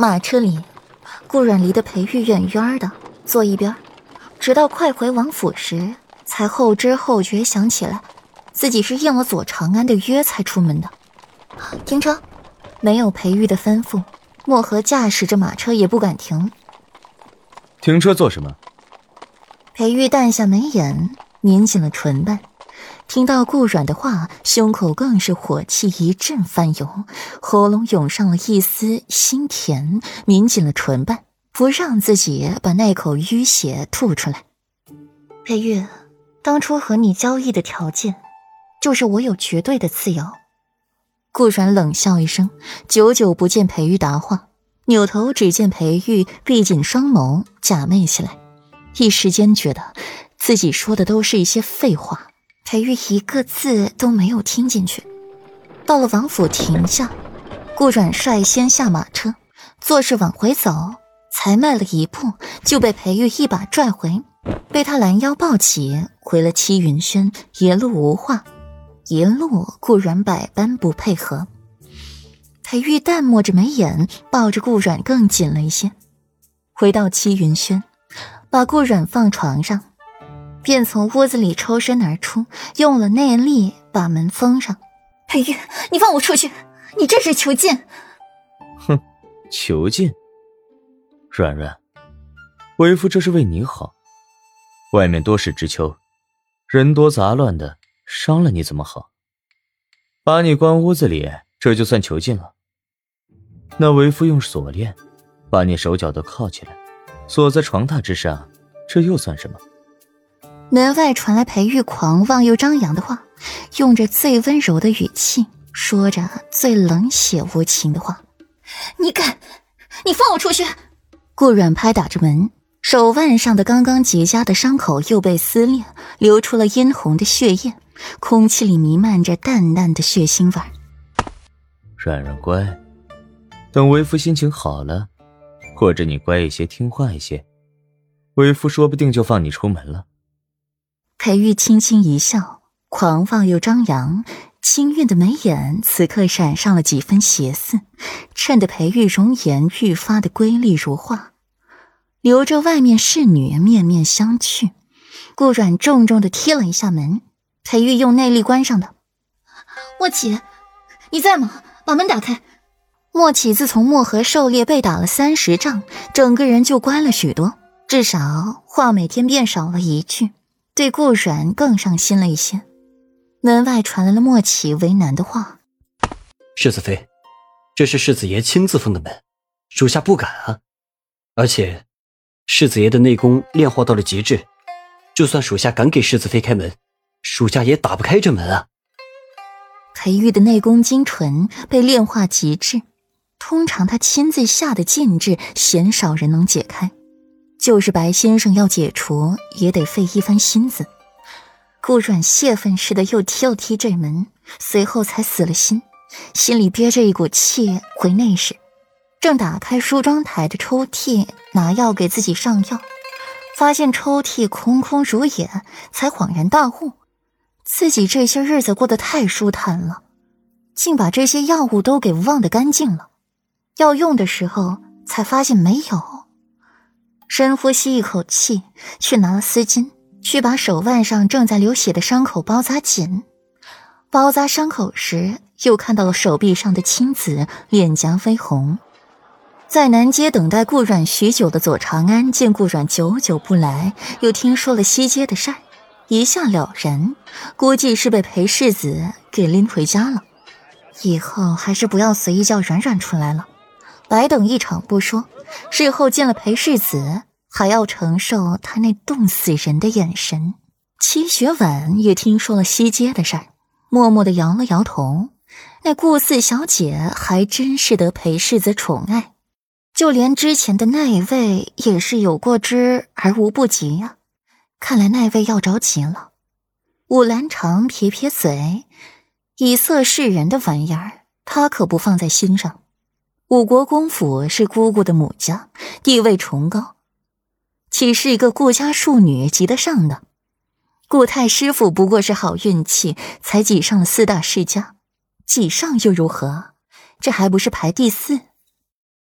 马车里，顾阮离的裴玉远远的，坐一边，直到快回王府时，才后知后觉想起来，自己是应了左长安的约才出门的。停车，没有裴玉的吩咐，墨荷驾驶着马车也不敢停。停车做什么？裴玉淡下眉眼，抿紧了唇瓣。听到顾阮的话，胸口更是火气一阵翻涌，喉咙涌上了一丝腥甜，抿紧了唇瓣，不让自己把那口淤血吐出来。裴玉，当初和你交易的条件，就是我有绝对的自由。顾阮冷笑一声，久久不见裴玉答话，扭头只见裴玉闭紧双眸，假寐起来，一时间觉得自己说的都是一些废话。裴玉一个字都没有听进去。到了王府，停下，顾阮率先下马车，做事往回走，才迈了一步，就被裴玉一把拽回，被他拦腰抱起，回了七云轩。一路无话，一路顾阮百般不配合。裴玉淡漠着眉眼，抱着顾阮更紧了一些。回到七云轩，把顾阮放床上。便从屋子里抽身而出，用了内力把门封上。裴玉，你放我出去！你这是囚禁！哼，囚禁。软软，为夫这是为你好。外面多事之秋，人多杂乱的，伤了你怎么好？把你关屋子里，这就算囚禁了。那为夫用锁链把你手脚都铐起来，锁在床榻之上，这又算什么？门外传来裴玉狂妄又张扬的话，用着最温柔的语气，说着最冷血无情的话：“你敢？你放我出去！”顾软拍打着门，手腕上的刚刚结痂的伤口又被撕裂，流出了殷红的血液，空气里弥漫着淡淡的血腥味。软软乖，等为夫心情好了，或者你乖一些、听话一些，为夫说不定就放你出门了。裴玉轻轻一笑，狂妄又张扬，清韵的眉眼此刻闪上了几分邪肆，衬得裴玉容颜愈发的瑰丽如画，留着外面侍女面面相觑。顾阮重重的踢了一下门，裴玉用内力关上的。莫启，你在吗？把门打开。莫启自从墨河狩猎被打了三十仗，整个人就乖了许多，至少话每天变少了一句。对顾阮更上心了一些。门外传来了莫启为难的话：“世子妃，这是世子爷亲自封的门，属下不敢啊。而且，世子爷的内功炼化到了极致，就算属下敢给世子妃开门，属下也打不开这门啊。”裴玉的内功精纯，被炼化极致，通常他亲自下的禁制，鲜少人能解开。就是白先生要解除，也得费一番心思。顾阮泄愤似的又踢了踢这门，随后才死了心，心里憋着一股气回内室，正打开梳妆台的抽屉拿药给自己上药，发现抽屉空空如也，才恍然大悟，自己这些日子过得太舒坦了，竟把这些药物都给忘得干净了。要用的时候才发现没有。深呼吸一口气，去拿了丝巾，去把手腕上正在流血的伤口包扎紧。包扎伤口时，又看到了手臂上的青紫，脸颊绯红。在南街等待顾阮许久的左长安，见顾阮久久不来，又听说了西街的事儿，一下了然，估计是被裴世子给拎回家了。以后还是不要随意叫阮阮出来了。白等一场不说，日后见了裴世子，还要承受他那冻死人的眼神。戚雪婉也听说了西街的事儿，默默的摇了摇头。那顾四小姐还真是得裴世子宠爱，就连之前的那一位也是有过之而无不及呀。看来那位要着急了。武兰长撇撇嘴，以色示人的玩意儿，他可不放在心上。五国公府是姑姑的母家，地位崇高，岂是一个顾家庶女及得上的？顾太师傅不过是好运气，才挤上了四大世家，挤上又如何？这还不是排第四？